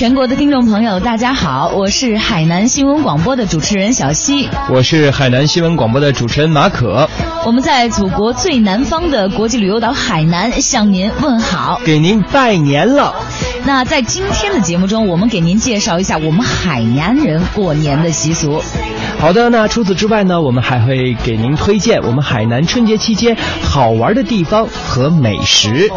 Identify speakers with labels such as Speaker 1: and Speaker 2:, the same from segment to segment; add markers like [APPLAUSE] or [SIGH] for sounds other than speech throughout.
Speaker 1: 全国的听众朋友，大家好，我是海南新闻广播的主持人小溪，
Speaker 2: 我是海南新闻广播的主持人马可。
Speaker 1: 我们在祖国最南方的国际旅游岛海南向您问好，
Speaker 2: 给您拜年了。
Speaker 1: 那在今天的节目中，我们给您介绍一下我们海南人过年的习俗。
Speaker 2: 好的，那除此之外呢，我们还会给您推荐我们海南春节期间好玩的地方和美食。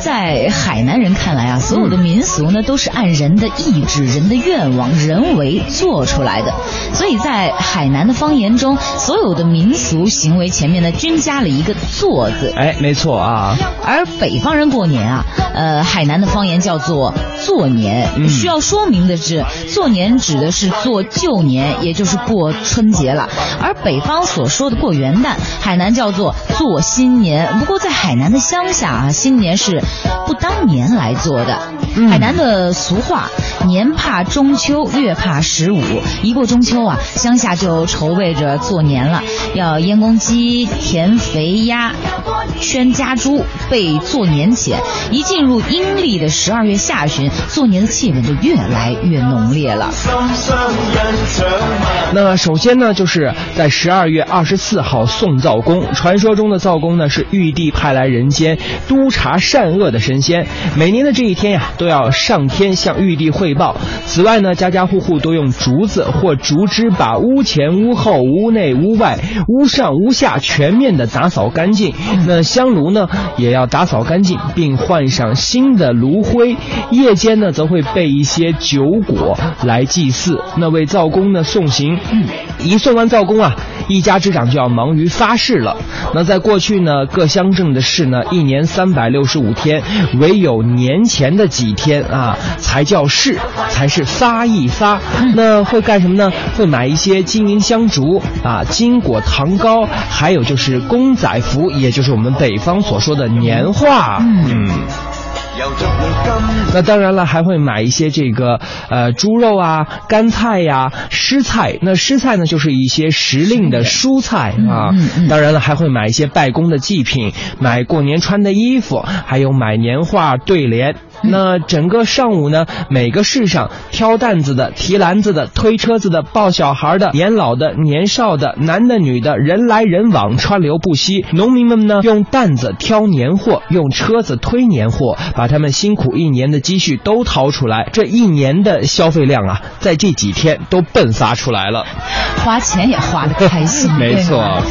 Speaker 1: 在海南人看来啊，所有的民俗呢都是按人的意志、人的愿望、人为做出来的，所以在海南的方言中，所有的民俗行为前面呢均加了一个“做”字。
Speaker 2: 哎，没错啊。
Speaker 1: 而北方人过年啊，呃，海南的方言叫做“做年”。需要说明的是，“做年”指的是做旧年，也就是过春节了；而北方所说的过元旦，海南叫做做新年。不过在海南的乡下啊，新年是。不当年来做的，海南的俗话“年怕中秋，月怕十五”。一过中秋啊，乡下就筹备着做年了，要阉公鸡、填肥鸭、圈家猪，备做年钱。一进入阴历的十二月下旬，做年的气氛就越来越浓烈了。
Speaker 2: 那首先呢，就是在十二月二十四号送灶公。传说中的灶公呢，是玉帝派来人间督察善恶的神仙。每年的这一天呀，都要上天向玉帝汇报。此外呢，家家户户都用竹子或竹枝把屋前、屋后、屋内、屋外、屋上、屋下全面的打扫干净。那香炉呢，也要打扫干净，并换上新的炉灰。夜间呢，则会备一些酒果来祭祀。那为灶公呢送行。一送完灶公啊，一家之长就要忙于发誓了。那在过去呢，各乡镇的事呢，一年三百六十五天，唯有年前的几天啊，才叫是，才是发一发。那会干什么呢？会买一些金银香烛啊，金果糖糕，还有就是公仔服，也就是我们北方所说的年画。嗯。那当然了，还会买一些这个呃猪肉啊、干菜呀、湿菜。那湿菜呢，就是一些时令的蔬菜啊。当然了，还会买一些拜公的祭品，买过年穿的衣服，还有买年画对联。那整个上午呢，每个市上挑担子的、提篮子的、推车子的、抱小孩的、年老的、年少的、男的、女的，人来人往，川流不息。农民们呢，用担子挑年货，用车子推年货，把他们辛苦一年的积蓄都掏出来。这一年的消费量啊，在这几天都迸发出来了，
Speaker 1: 花钱也花的开心。[LAUGHS]
Speaker 2: 没错。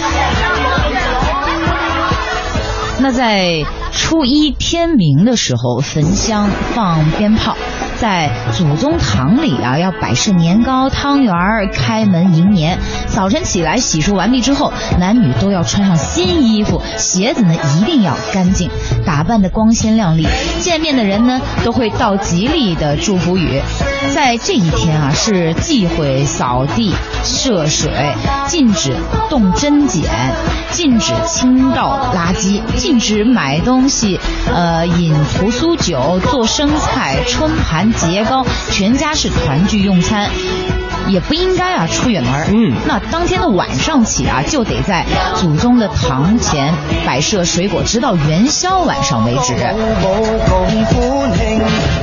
Speaker 1: 那在。初一天明的时候，焚香放鞭炮，在祖宗堂里啊，要摆设年糕、汤圆儿，开门迎年。早晨起来洗漱完毕之后，男女都要穿上新衣服，鞋子呢一定要干净，打扮的光鲜亮丽。见面的人呢，都会道吉利的祝福语。在这一天啊，是忌讳扫地、涉水，禁止动针剪，禁止倾倒垃圾，禁止买东。西，呃，饮屠苏酒，做生菜，春盘节糕，全家是团聚用餐。也不应该啊出远门嗯，那当天的晚上起啊，就得在祖宗的堂前摆设水果，直到元宵晚上为止。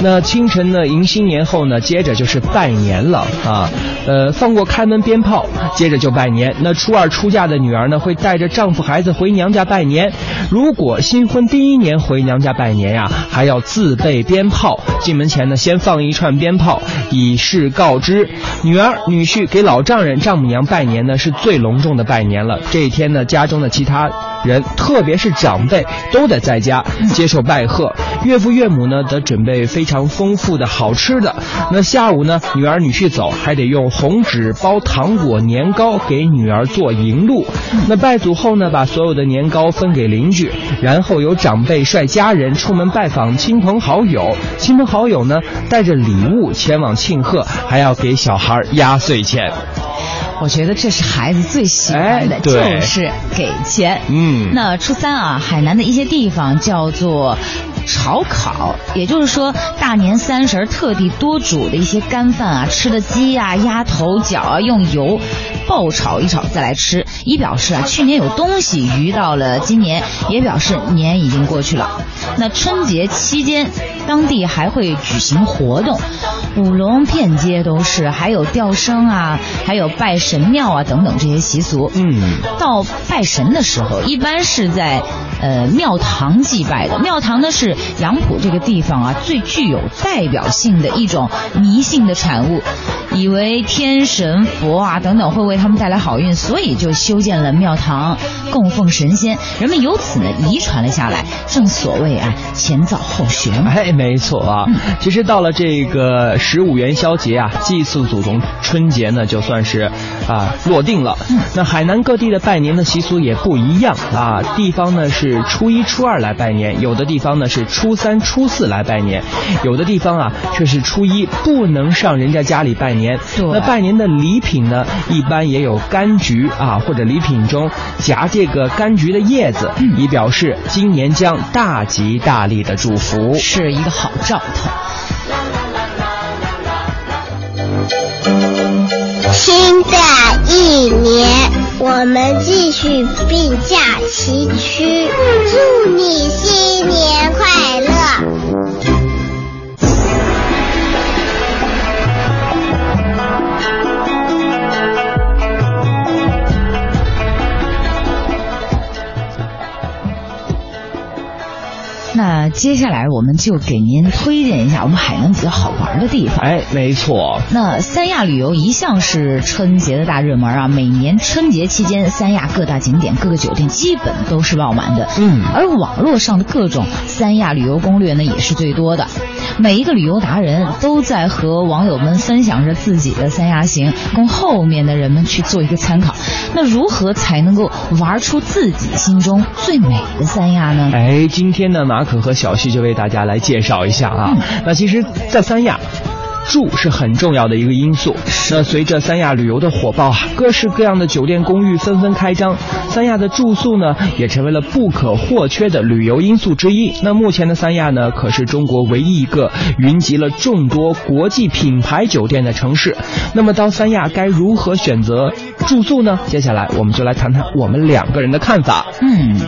Speaker 2: 那清晨呢，迎新年后呢，接着就是拜年了啊。呃，放过开门鞭炮，接着就拜年。那初二出嫁的女儿呢，会带着丈夫孩子回娘家拜年。如果新婚第一年回娘家拜年呀，还要自备鞭炮。进门前呢，先放一串鞭炮，以示告知女儿。女婿给老丈人、丈母娘拜年呢，是最隆重的拜年了。这一天呢，家中的其他人，特别是长辈，都得在家接受拜贺。岳父岳母呢，得准备非常丰富的好吃的。那下午呢，女儿女婿走，还得用红纸包糖果、年糕给女儿做迎路。那拜祖后呢，把所有的年糕分给邻居，然后由长辈率家人出门拜访亲朋好友。亲朋好友呢，带着礼物前往庆贺，还要给小孩压。压岁钱，
Speaker 1: 我觉得这是孩子最喜欢的，就是给钱。嗯，那初三啊，海南的一些地方叫做炒烤，也就是说大年三十特地多煮的一些干饭啊，吃的鸡啊、鸭头、脚啊，用油爆炒一炒再来吃，以表示啊去年有东西鱼到了今年，也表示年已经过去了。那春节期间，当地还会举行活动，舞龙遍街都是，还有吊生啊，还有拜神庙啊等等这些习俗。
Speaker 2: 嗯，
Speaker 1: 到拜神的时候，一般是在呃庙堂祭拜的。庙堂呢是杨浦这个地方啊最具有代表性的一种迷信的产物，以为天神佛啊等等会为他们带来好运，所以就修建了庙堂供奉神仙，人们由此呢遗传了下来。正所谓啊前造后学嘛。[LAUGHS]
Speaker 2: 哎，没错啊。其实到了这个十五元宵节啊，祭祀祖宗春节呢，就算是啊落定了。那海南各地的拜年的习俗也不一样啊，地方呢是初一初二来拜年，有的地方呢是初三初四来拜年，有的地方啊却是初一不能上人家家里拜年。
Speaker 1: 对
Speaker 2: 那拜年的礼品呢，一般也有柑橘啊，或者礼品中夹这个柑橘的叶子，以表示今年将大吉大利的祝福。
Speaker 1: 是一个好兆头。
Speaker 3: 新的一年，我们继续并驾齐驱，祝你新年快乐！
Speaker 1: 那接下来我们就给您推荐一下我们海南比较好玩的地方。
Speaker 2: 哎，没错，
Speaker 1: 那三亚旅游一向是春节的大热门啊，每年春节期间，三亚各大景点、各个酒店基本都是爆满的。
Speaker 2: 嗯
Speaker 1: 而网络上的各种三亚旅游攻略呢，也是最多的。每一个旅游达人都在和网友们分享着自己的三亚行，供后面的人们去做一个参考。那如何才能够玩出自己心中最美的三亚呢？
Speaker 2: 哎，今天呢，马可和小旭就为大家来介绍一下啊。那其实，在三亚。住是很重要的一个因素。那随着三亚旅游的火爆啊，各式各样的酒店公寓纷纷开张，三亚的住宿呢也成为了不可或缺的旅游因素之一。那目前的三亚呢，可是中国唯一一个云集了众多国际品牌酒店的城市。那么到三亚该如何选择住宿呢？接下来我们就来谈谈我们两个人的看法。
Speaker 1: 嗯。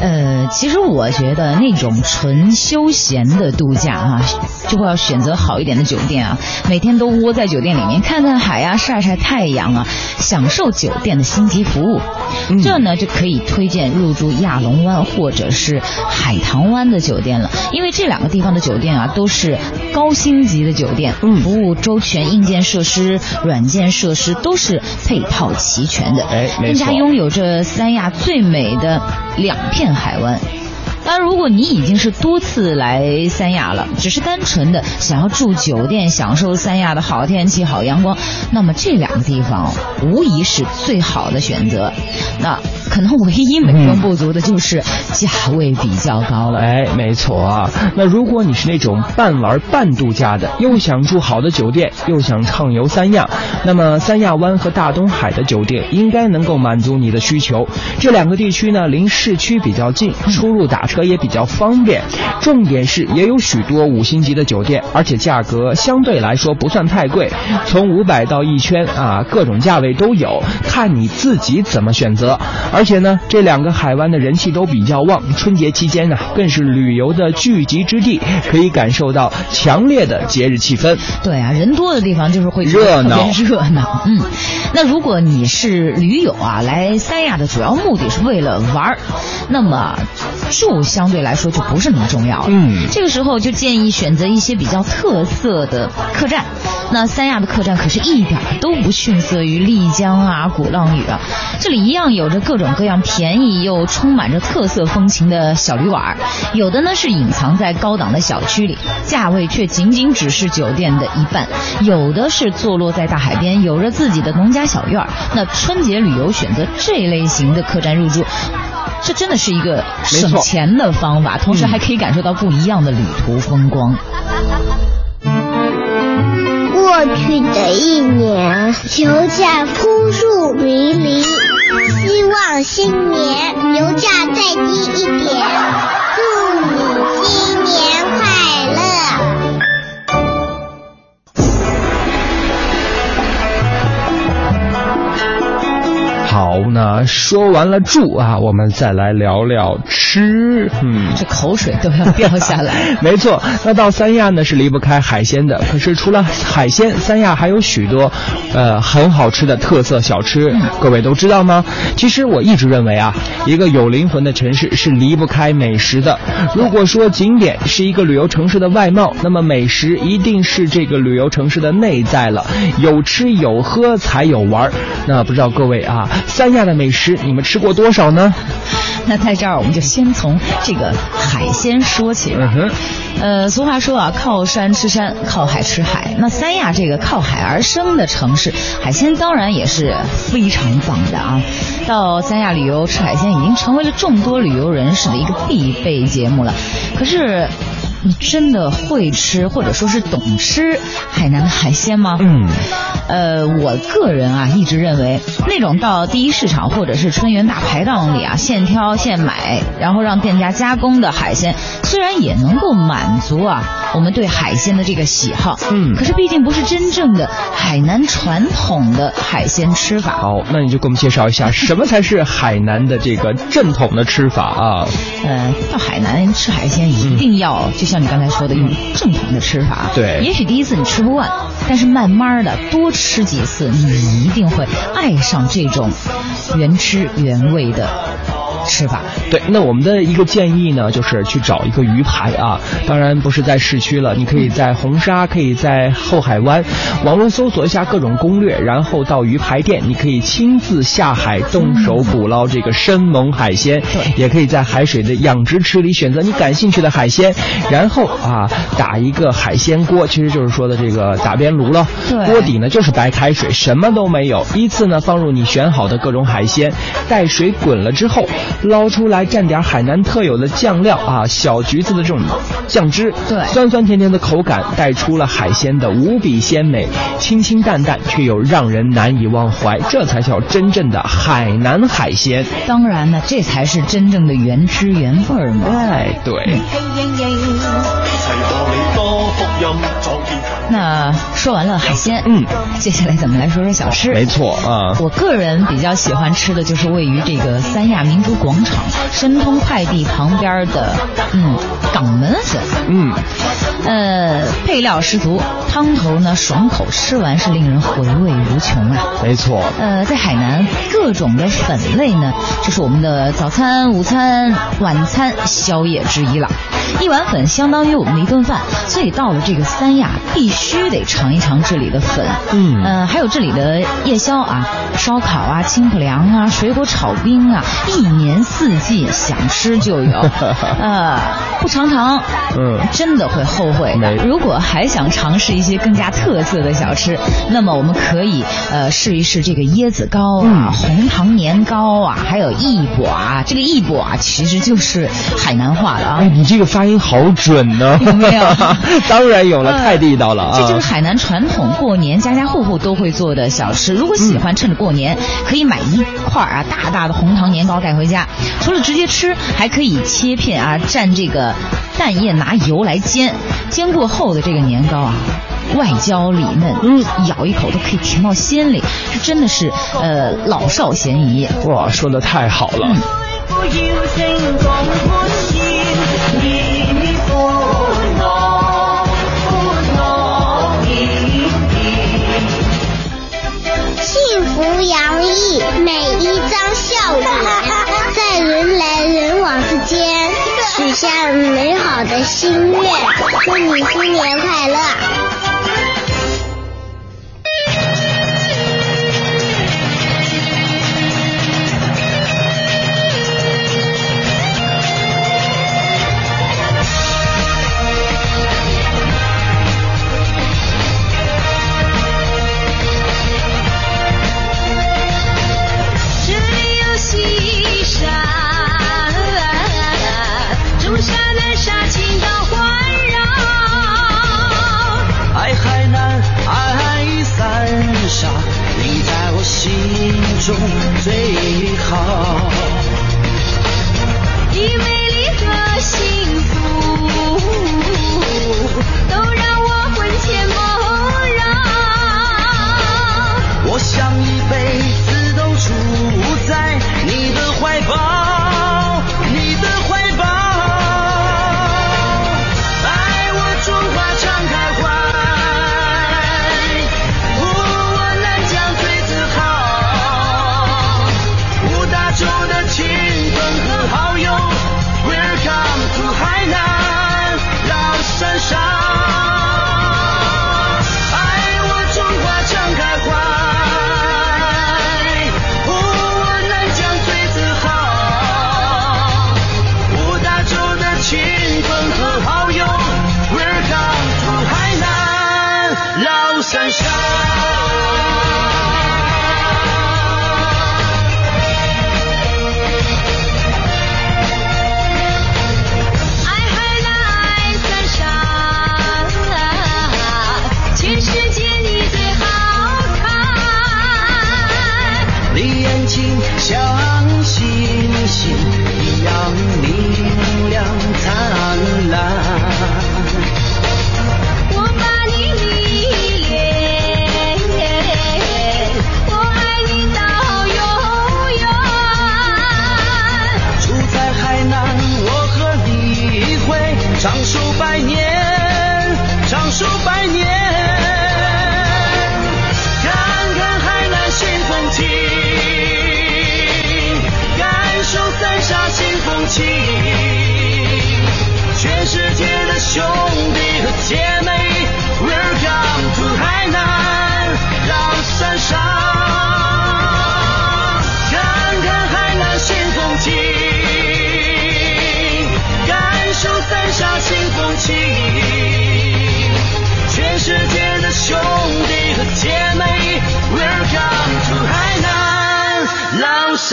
Speaker 1: 呃，其实我觉得那种纯休闲的度假啊，就会要选择好一点的酒店啊，每天都窝在酒店里面看看海啊，晒晒太阳啊，享受酒店的星级服务。
Speaker 2: 嗯。
Speaker 1: 这呢就可以推荐入住亚龙湾或者是海棠湾的酒店了，因为这两个地方的酒店啊都是高星级的酒店，
Speaker 2: 嗯。
Speaker 1: 服务周全，硬件设施、软件设施都是配套齐全的，
Speaker 2: 哎
Speaker 1: 更加拥有着三亚最美的两片海湾。当然，如果你已经是多次来三亚了，只是单纯的想要住酒店，享受三亚的好天气、好阳光，那么这两个地方无疑是最好的选择。那可能唯一美中不足的就是价位比较高了。
Speaker 2: 哎，没错啊。那如果你是那种半玩半度假的，又想住好的酒店，又想畅游三亚，那么三亚湾和大东海的酒店应该能够满足你的需求。这两个地区呢，离市区比较近，出入打车也比较方便。重点是也有许多五星级的酒店，而且价格相对来说不算太贵，从五百到一千啊，各种价位都有，看你自己怎么选择。而且呢，这两个海湾的人气都比较旺，春节期间呢，更是旅游的聚集之地，可以感受到强烈的节日气氛。
Speaker 1: 对啊，人多的地方就是会
Speaker 2: 热闹
Speaker 1: 热闹。嗯，那如果你是驴友啊，来三亚的主要目的是为了玩儿，那么住相对来说就不是那么重要了。
Speaker 2: 嗯
Speaker 1: 这个时候就建议选择一些比较特色的客栈。那三亚的客栈可是一点儿都不逊色于丽江啊、鼓浪屿啊，这里一样有着各种各样便宜又充满着特色风情的小旅馆儿，有的呢是隐藏在高档的小区里，价位却仅仅只是酒店的一半；有的是坐落在大海边，有着自己的农家小院儿。那春节旅游选择这类型的客栈入住。这真的是一个省钱的方法，同时还可以感受到不一样的旅途风光。
Speaker 3: 过去的一年，油价扑朔迷离，希望新年油价再低一点。祝你新年快乐！
Speaker 2: 好，好，那说完了住啊，我们再来聊聊吃。嗯，
Speaker 1: 这口水都要掉下来。[LAUGHS]
Speaker 2: 没错，那到三亚呢是离不开海鲜的。可是除了海鲜，三亚还有许多，呃，很好吃的特色小吃。各位都知道吗？其实我一直认为啊，一个有灵魂的城市是离不开美食的。如果说景点是一个旅游城市的外貌，那么美食一定是这个旅游城市的内在了。有吃有喝才有玩。那不知道各位啊，三亚的美食你们吃过多少呢？
Speaker 1: 那在这儿我们就先从这个海鲜说起吧。呃，俗话说啊，靠山吃山，靠海吃海。那三亚这个靠海而生的城市，海鲜当然也是非常棒的啊。到三亚旅游吃海鲜，已经成为了众多旅游人士的一个必备节目了。可是。你真的会吃或者说是懂吃海南的海鲜吗？
Speaker 2: 嗯，
Speaker 1: 呃，我个人啊一直认为，那种到第一市场或者是春园大排档里啊现挑现买，然后让店家加工的海鲜，虽然也能够满足啊我们对海鲜的这个喜好，
Speaker 2: 嗯，
Speaker 1: 可是毕竟不是真正的海南传统的海鲜吃法。
Speaker 2: 好，那你就给我们介绍一下，什么才是海南的这个正统的吃法啊？
Speaker 1: 呃，到海南吃海鲜一定要就。像你刚才说的，用正统的吃法，
Speaker 2: 对，
Speaker 1: 也许第一次你吃不惯，但是慢慢的多吃几次，你一定会爱上这种原汁原味的。吃法
Speaker 2: 对，那我们的一个建议呢，就是去找一个鱼排啊，当然不是在市区了，你可以在红沙，可以在后海湾，网络搜索一下各种攻略，然后到鱼排店，你可以亲自下海动手捕捞这个生猛海鲜，
Speaker 1: 对，
Speaker 2: 也可以在海水的养殖池里选择你感兴趣的海鲜，然后啊打一个海鲜锅，其实就是说的这个打边炉了，
Speaker 1: 对，
Speaker 2: 锅底呢就是白开水，什么都没有，依次呢放入你选好的各种海鲜，待水滚了之后。捞出来蘸点海南特有的酱料啊，小橘子的这种酱汁，
Speaker 1: 对，
Speaker 2: 酸酸甜甜的口感带出了海鲜的无比鲜美，清清淡淡却又让人难以忘怀，这才叫真正的海南海鲜。
Speaker 1: 当然呢，这才是真正的原汁原味嘛。
Speaker 2: 哎，对。
Speaker 1: 那说完了海鲜，
Speaker 2: 嗯，
Speaker 1: 接下来咱们来说说小吃。
Speaker 2: 没错啊，
Speaker 1: 我个人比较喜欢吃的就是位于这个三亚民族广场申通快递旁边的，嗯，港门粉。
Speaker 2: 嗯，
Speaker 1: 呃，配料十足，汤头呢爽口，吃完是令人回味无穷啊。
Speaker 2: 没错。
Speaker 1: 呃，在海南各种的粉类呢，就是我们的早餐、午餐、晚餐、宵夜之一了。一碗粉相当于我们的一顿饭，所以到了这个三亚，必须得尝一尝这里的粉。
Speaker 2: 嗯，
Speaker 1: 呃，还有这里的夜宵啊，烧烤啊，清补凉啊，水果炒冰啊，一年四季想吃就有。[LAUGHS] 呃，不尝尝，
Speaker 2: 嗯，
Speaker 1: 真的会后悔的。如果还想尝试一些更加特色的小吃，那么我们可以呃试一试这个椰子糕啊，红糖年糕啊，还有一卜啊。这个一卜啊，其实就是海南话的啊。
Speaker 2: 哎，你这个发音好准呢，
Speaker 1: 有没有？[LAUGHS]
Speaker 2: 当然有了，太地道了啊！
Speaker 1: 这就是海南传统过年家家户户都会做的小吃。如果喜欢，趁着过年可以买一块啊大大的红糖年糕带回家。除了直接吃，还可以切片啊蘸这个蛋液拿油来煎。煎过后的这个年糕啊，外焦里嫩，
Speaker 2: 嗯，
Speaker 1: 咬一口都可以甜到心里，这真的是呃老少咸宜。
Speaker 2: 哇，说的太好了。
Speaker 3: 幸心愿。祝你新年快乐！
Speaker 4: 海南老山
Speaker 5: 上。星一样。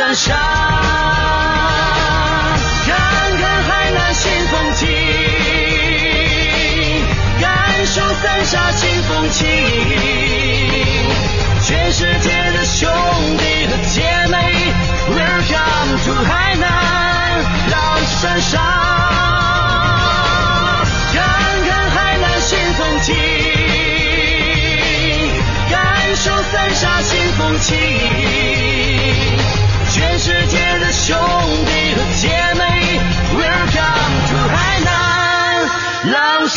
Speaker 5: 山上。看看海南新风景，感受三沙新风情。全世界的兄弟和姐妹，Welcome to 海南，浪山上。看看海南新风景，感受三沙新风情。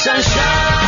Speaker 5: 闪烁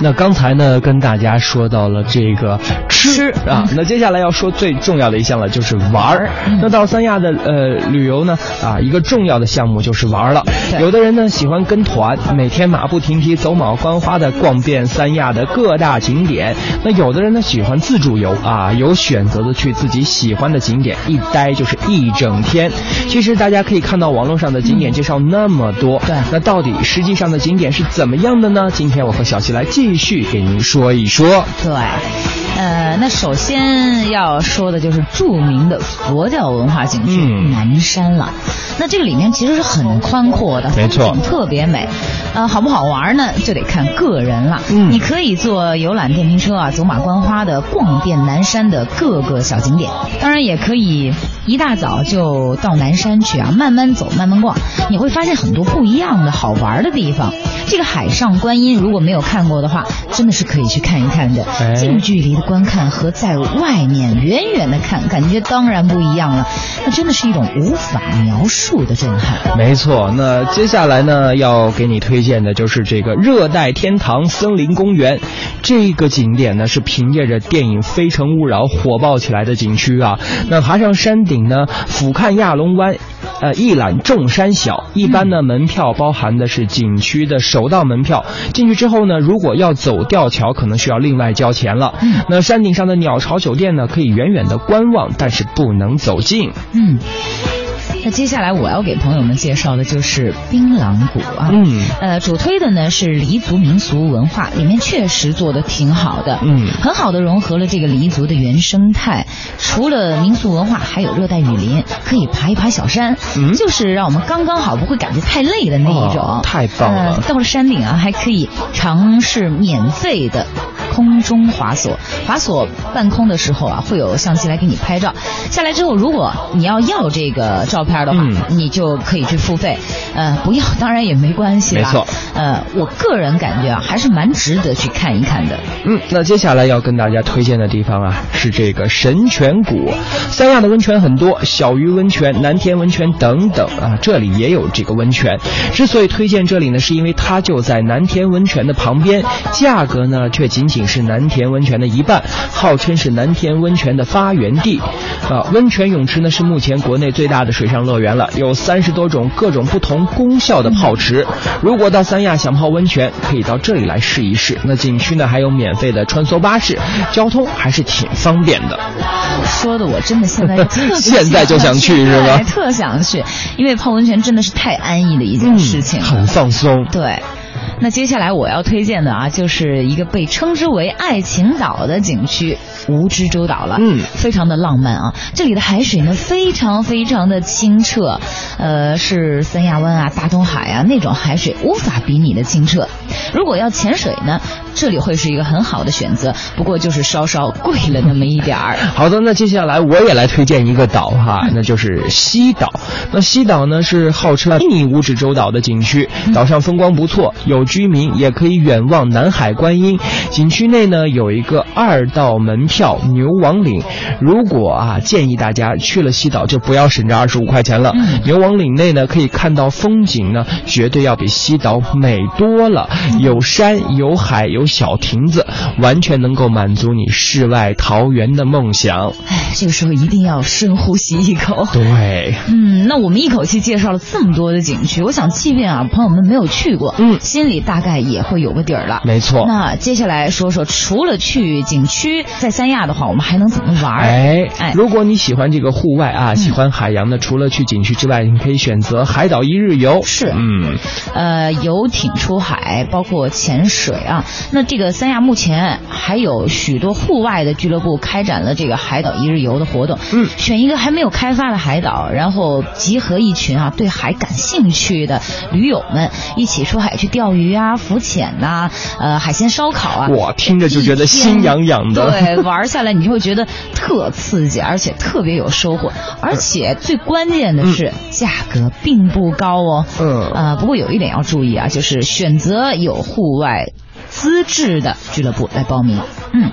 Speaker 2: 那刚才呢，跟大家说到了这个吃啊，那接下来要说最重要的一项了，就是玩儿。那到三亚的呃旅游呢，啊，一个重要的项目就是玩儿了。有的人呢喜欢跟团，每天马不停蹄、走马观花的逛遍三亚的各大景点。那有的人呢喜欢自助游啊，有选择的去自己喜欢的景点，一待就是一整天。其实大家可以看到网络上的景点介绍那么多，
Speaker 1: 对
Speaker 2: 那到底实际上的景点是怎么样的呢？今天我和小齐来继续给您说一说。
Speaker 1: 对，呃，那首先要说的就是著名的佛教文化景区、
Speaker 2: 嗯
Speaker 1: 南山了。那这个里面其实是很宽阔的，
Speaker 2: 没错
Speaker 1: 特别美。呃，好不好玩呢？就得看个人了。
Speaker 2: 嗯
Speaker 1: 你可以坐游览电瓶车啊，走马观花的逛遍南山的各个小景点。当然，也可以一大早就到南山去啊，慢慢走，慢慢逛，你会发现很多不一样的好玩的地方。这个海上观音如果没有看过的话，真的是可以去看一看的。
Speaker 2: 哎
Speaker 1: 近距离的观看和在外面远远的看，感觉当然不一样了。真的是一种无法描述的震撼。
Speaker 2: 没错，那接下来呢，要给你推荐的就是这个热带天堂森林公园。这个景点呢，是凭借着电影《非诚勿扰》火爆起来的景区啊。那爬上山顶呢，俯瞰亚龙湾。呃，一览众山小。一般呢，门票包含的是景区的首道门票。进去之后呢，如果要走吊桥，可能需要另外交钱了。那山顶上的鸟巢酒店呢，可以远远的观望，但是不能走近。
Speaker 1: 嗯。那接下来我要给朋友们介绍的就是槟榔谷啊，
Speaker 2: 嗯。
Speaker 1: 呃，主推的呢是黎族民俗文化，里面确实做的挺好的，
Speaker 2: 嗯。
Speaker 1: 很好的融合了这个黎族的原生态。除了民俗文化，还有热带雨林，可以爬一爬小山，
Speaker 2: 嗯。
Speaker 1: 就是让我们刚刚好，不会感觉太累的那一种。
Speaker 2: 哦太棒了。
Speaker 1: 呃到了山顶啊，还可以尝试免费的空中滑索。滑索半空的时候啊，会有相机来给你拍照。下来之后，如果你要要这个照片的话，
Speaker 2: 嗯
Speaker 1: 你就可以去付费。呃，不要当然也没关系啦。
Speaker 2: 没错。
Speaker 1: 呃，我个人感觉啊，还是蛮值得去看一看的。
Speaker 2: 嗯，那接下来要跟大家推荐的地方啊，是这个神泉谷。三亚的温泉很多，小鱼温泉、南天温泉等等啊，这里也有这个温泉。之所以推荐这里呢，是因为它就在南天温泉的旁边，价格呢却仅仅是南田温泉的一半，号称是南田温泉的发源地。啊，温泉泳池呢是目前国内最大的水上乐园了，有三十多种各种不同功效的泡池。如果到三亚想泡温泉，可以到这里来试一试。那景区呢还有免费的穿梭巴士，交通还是挺方便的。
Speaker 1: 说的我真的现在特别 [LAUGHS]
Speaker 2: 现在就想去是吧
Speaker 1: 对特想去，因为泡温泉真的是太安逸的一件事情了。
Speaker 2: 很放松。
Speaker 1: 对。那接下来我要推荐的啊，就是一个被称之为爱情岛的景区——蜈支洲岛了。
Speaker 2: 嗯
Speaker 1: 非常的浪漫啊！这里的海水呢，非常非常的清澈，呃，是三亚湾啊、大东海啊那种海水无法比拟的清澈。如果要潜水呢，这里会是一个很好的选择，不过就是稍稍贵了那么一点儿。[LAUGHS]
Speaker 2: 好的，那接下来我也来推荐一个岛哈，那就是西岛。那西岛呢是号称迷你五指洲岛的景区，岛上风光不错，有居民，也可以远望南海观音。景区内呢有一个二道门票牛王岭，如果啊建议大家去了西岛就不要省这二十五块钱了。牛王岭内呢可以看到风景呢，绝对要比西岛美多了，有山有海有小亭子，完全能够满足你世外桃源的梦想。
Speaker 1: 哎，这个时候一定要深呼吸一口。
Speaker 2: 对，
Speaker 1: 嗯，那我们一口气介绍了这么多的景区，我想即便啊朋友们没有去过，
Speaker 2: 嗯
Speaker 1: 心里大概也会有个底儿了。
Speaker 2: 没错。
Speaker 1: 那接下来说说，除了去景区，在三亚的话，我们还能怎么玩？
Speaker 2: 哎
Speaker 1: 哎，
Speaker 2: 如果你喜欢这个户外啊，喜欢海洋的，除了去景区之外，你可以选择海岛一日游。
Speaker 1: 是
Speaker 2: 嗯，
Speaker 1: 呃，游艇出海，包括潜水啊。那这个三亚目前还有许多户外的俱乐部开展了这个海岛一日游的活动。
Speaker 2: 嗯
Speaker 1: 选一个还没有开发的海岛，然后集合一群啊对海感兴趣的驴友们，一起出海去钓鱼啊、浮潜呐、呃海鲜烧烤啊。
Speaker 2: 我听着就觉得心痒痒的。
Speaker 1: 对，玩下来你就会觉得特刺激，而且特别有收获，而且最关键的是、价格并不高哦。
Speaker 2: 嗯
Speaker 1: 呃，不过有一点要注意啊，就是选择有户外资质的俱乐部来报名。嗯，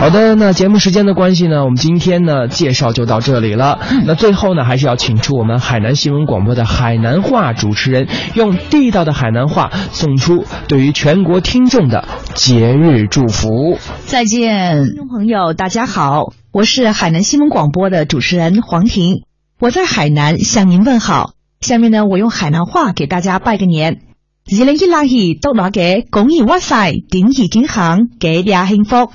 Speaker 2: 好的，那节目时间的关系呢，我们今天呢介绍就到这里了。那最后呢，还是要请出我们海南新闻广播的海南话主持人，用地道的海南话送出对于全国听众的节日祝福。
Speaker 1: 再见。
Speaker 6: 听众朋友，大家好，我是海南新闻广播的主持人黄婷，我在海南向您问好。下面呢，我用海南话给大家拜个年。二零一六年到來嘅恭喜發財，點兒健康，幾廿幸福。